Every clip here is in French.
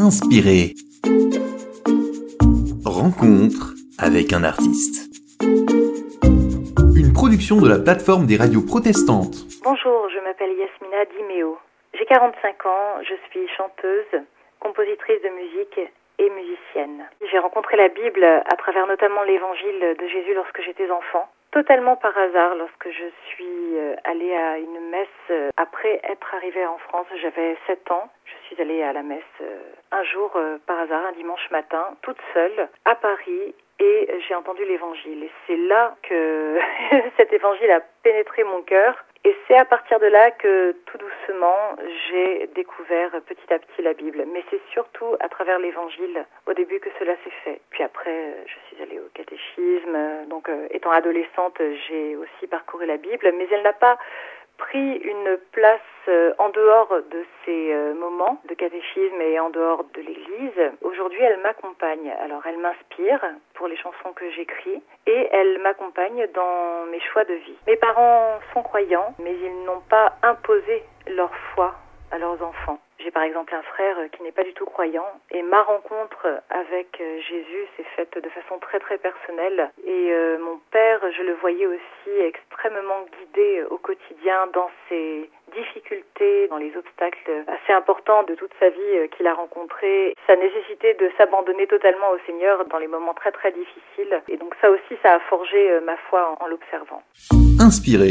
Inspiré. Rencontre avec un artiste. Une production de la plateforme des radios protestantes. Bonjour, je m'appelle Yasmina Dimeo. J'ai 45 ans, je suis chanteuse, compositrice de musique et musicienne. J'ai rencontré la Bible à travers notamment l'évangile de Jésus lorsque j'étais enfant totalement par hasard lorsque je suis euh, allée à une messe euh, après être arrivée en France. J'avais 7 ans. Allée à la messe euh, un jour par hasard, un dimanche matin, toute seule, à Paris, et j'ai entendu l'évangile. Et c'est là que cet évangile a pénétré mon cœur. Et c'est à partir de là que tout doucement, j'ai découvert petit à petit la Bible. Mais c'est surtout à travers l'évangile au début que cela s'est fait. Puis après, je suis allée au catéchisme. Donc, euh, étant adolescente, j'ai aussi parcouru la Bible. Mais elle n'a pas pris une place euh, en dehors de ces euh, moments de catéchisme et en dehors de l'Église. Aujourd'hui, elle m'accompagne. Alors, elle m'inspire pour les chansons que j'écris et elle m'accompagne dans mes choix de vie. Mes parents sont croyants, mais ils n'ont pas imposé leur foi à leurs enfants. J'ai par exemple un frère qui n'est pas du tout croyant et ma rencontre avec euh, Jésus s'est faite de façon très très personnelle et euh, mon père, je le voyais aussi extrêmement guidé au quotidien dans ses difficultés, dans les obstacles assez importants de toute sa vie euh, qu'il a rencontrés. Sa nécessité de s'abandonner totalement au Seigneur dans les moments très très difficiles et donc ça aussi ça a forgé ma foi en, en l'observant. Inspiré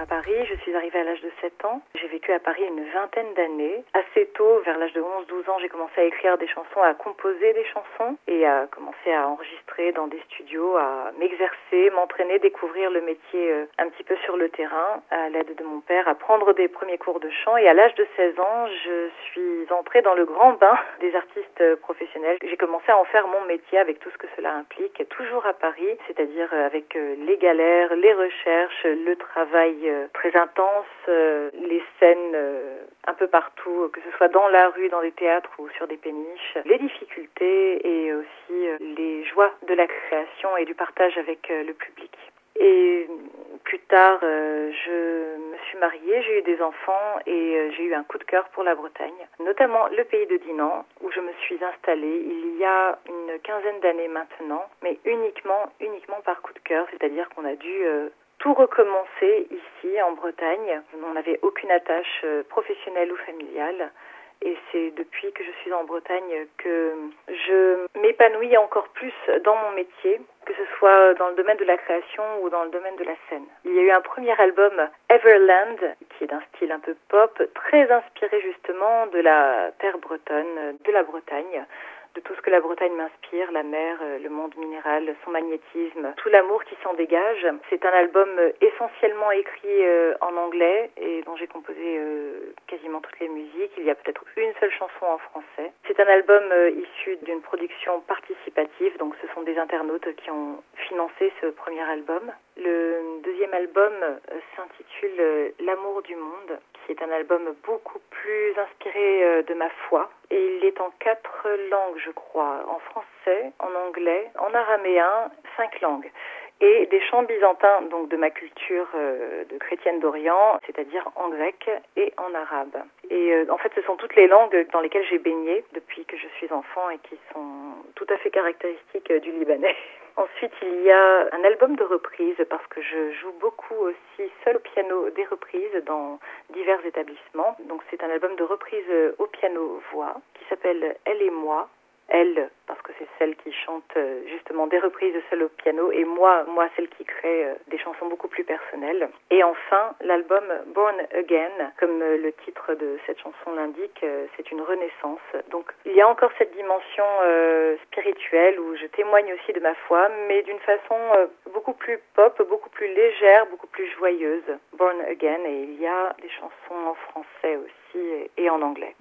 à Paris. Je suis arrivée à l'âge de 7 ans. J'ai vécu à Paris une vingtaine d'années. Assez tôt, vers l'âge de 11-12 ans, j'ai commencé à écrire des chansons, à composer des chansons et à commencer à enregistrer dans des studios, à m'exercer, m'entraîner, découvrir le métier euh, un petit peu sur le terrain à l'aide de mon père, à prendre des premiers cours de chant. Et à l'âge de 16 ans, je suis entrée dans le grand bain des artistes professionnels. J'ai commencé à en faire mon métier avec tout ce que cela implique, toujours à Paris, c'est-à-dire avec euh, les galères, les recherches, le travail euh, très intense, euh, les scènes euh, un peu partout, que ce soit dans la rue, dans des théâtres ou sur des péniches, les difficultés et aussi les joies de la création et du partage avec le public. Et plus tard, je me suis mariée, j'ai eu des enfants et j'ai eu un coup de cœur pour la Bretagne, notamment le pays de Dinan, où je me suis installée il y a une quinzaine d'années maintenant, mais uniquement, uniquement par coup de cœur, c'est-à-dire qu'on a dû tout recommencer ici en Bretagne. On n'avait aucune attache euh, professionnelle ou familiale. Et c'est depuis que je suis en Bretagne que je m'épanouis encore plus dans mon métier, que ce soit dans le domaine de la création ou dans le domaine de la scène. Il y a eu un premier album, Everland, qui est d'un style un peu pop, très inspiré justement de la terre bretonne, de la Bretagne de tout ce que la Bretagne m'inspire, la mer, euh, le monde minéral, son magnétisme, tout l'amour qui s'en dégage. C'est un album euh, essentiellement écrit euh, en anglais et dont j'ai composé quasiment toutes les musiques. Il y a peut-être une seule chanson en français. C'est un album issu d'une production participative, donc ce sont des internautes qui ont financé ce premier album. Le deuxième album s'intitule L'amour du monde. Qui est un album beaucoup plus inspiré euh, de ma foi. Et il est en quatre langues, je crois, en français, en anglais, en araméen, cinq langues et des chants byzantins, donc de ma culture euh, de chrétienne d'Orient, c'est-à-dire en grec et en arabe. Et euh, en fait, ce sont toutes les langues dans lesquelles j'ai baigné depuis que je suis enfant et qui sont tout à fait caractéristiques du Libanais. Ensuite, il y a un album de reprises parce que je joue beaucoup aussi seul au piano des reprises dans divers établissements. Donc c'est un album de reprises au piano-voix qui s'appelle Elle et moi elle, parce que c'est celle qui chante euh, justement des reprises de au piano, et moi, moi celle qui crée euh, des chansons beaucoup plus personnelles. Et enfin, l'album Born Again, comme euh, le titre de cette chanson l'indique, c'est une renaissance. Donc il y a encore cette dimension spirituelle où je témoigne aussi de ma foi, mais d'une façon beaucoup plus pop, beaucoup plus légère, beaucoup plus joyeuse. Born Again, et il y a des chansons en français aussi et en anglais.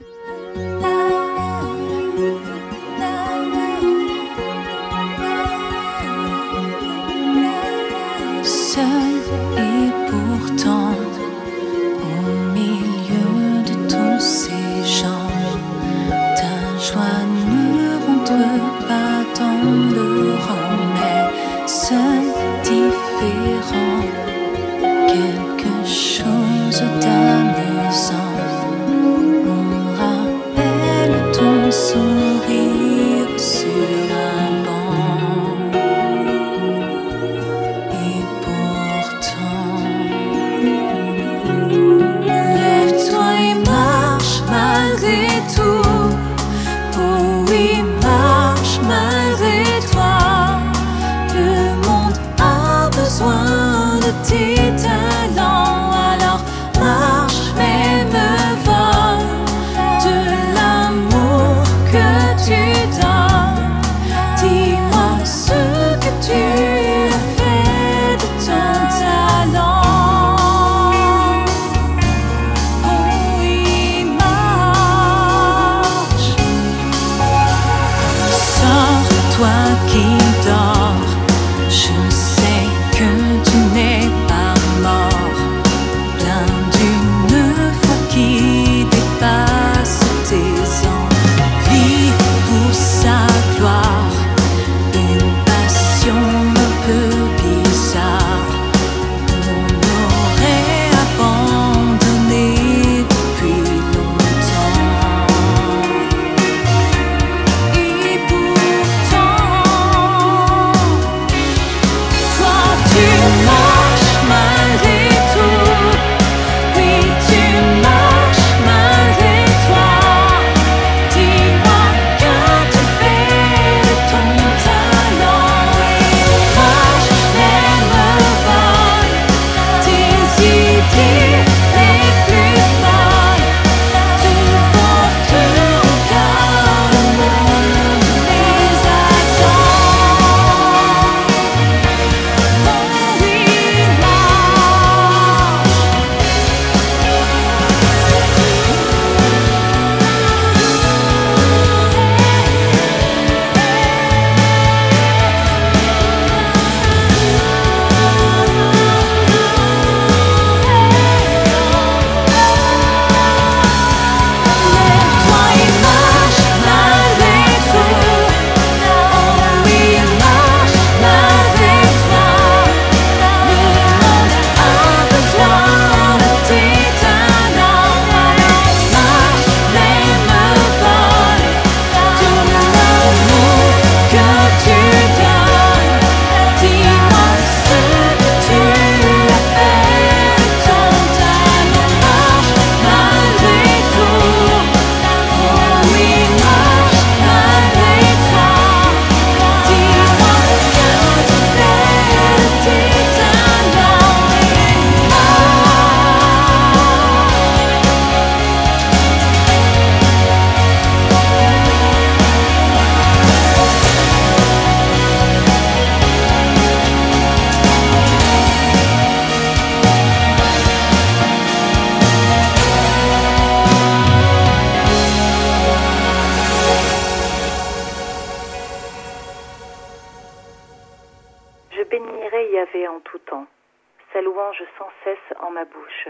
Louanges sans cesse en ma bouche.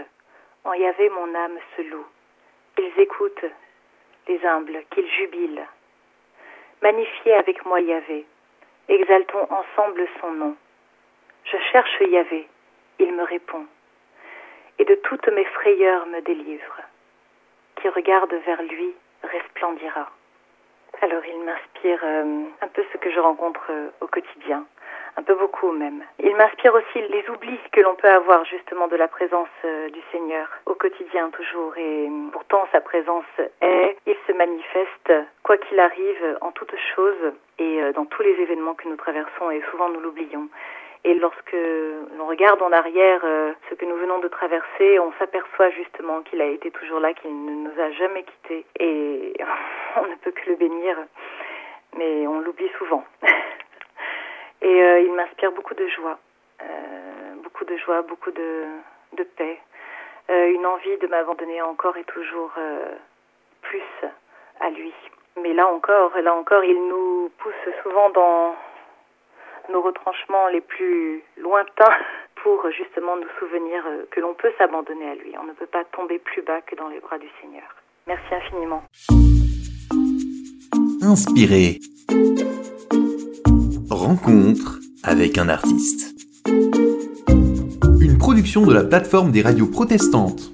En Yahvé mon âme se loue. Ils écoutent, les humbles, qu'ils jubilent. Magnifiez avec moi Yahvé. Exaltons ensemble son nom. Je cherche Yahvé. Il me répond. Et de toutes mes frayeurs me délivre. Qui regarde vers lui resplendira. Alors il m'inspire euh, un peu ce que je rencontre euh, au quotidien, un peu beaucoup même. Il m'inspire aussi les oublis que l'on peut avoir justement de la présence euh, du Seigneur au quotidien toujours. Et pourtant sa présence est, il se manifeste quoi qu'il arrive en toutes choses et dans tous les événements que nous traversons et souvent nous l'oublions. Et lorsque l'on regarde en arrière euh, ce que nous venons de traverser, on s'aperçoit justement qu'il a été toujours là, qu'il ne nous a jamais quittés. Et on ne peut que le bénir, mais on l'oublie souvent. et euh, il m'inspire beaucoup de joie, euh, beaucoup de joie, beaucoup de, paix, une envie de m'abandonner encore et toujours plus à lui. Mais là encore, là encore, il nous pousse souvent dans nos retranchements les plus lointains pour justement nous souvenir euh, que l'on peut s'abandonner à lui. On ne peut pas tomber plus bas que dans les bras du Seigneur. Merci infiniment. Inspiré. Rencontre avec un artiste. Une production de la plateforme des radios protestantes.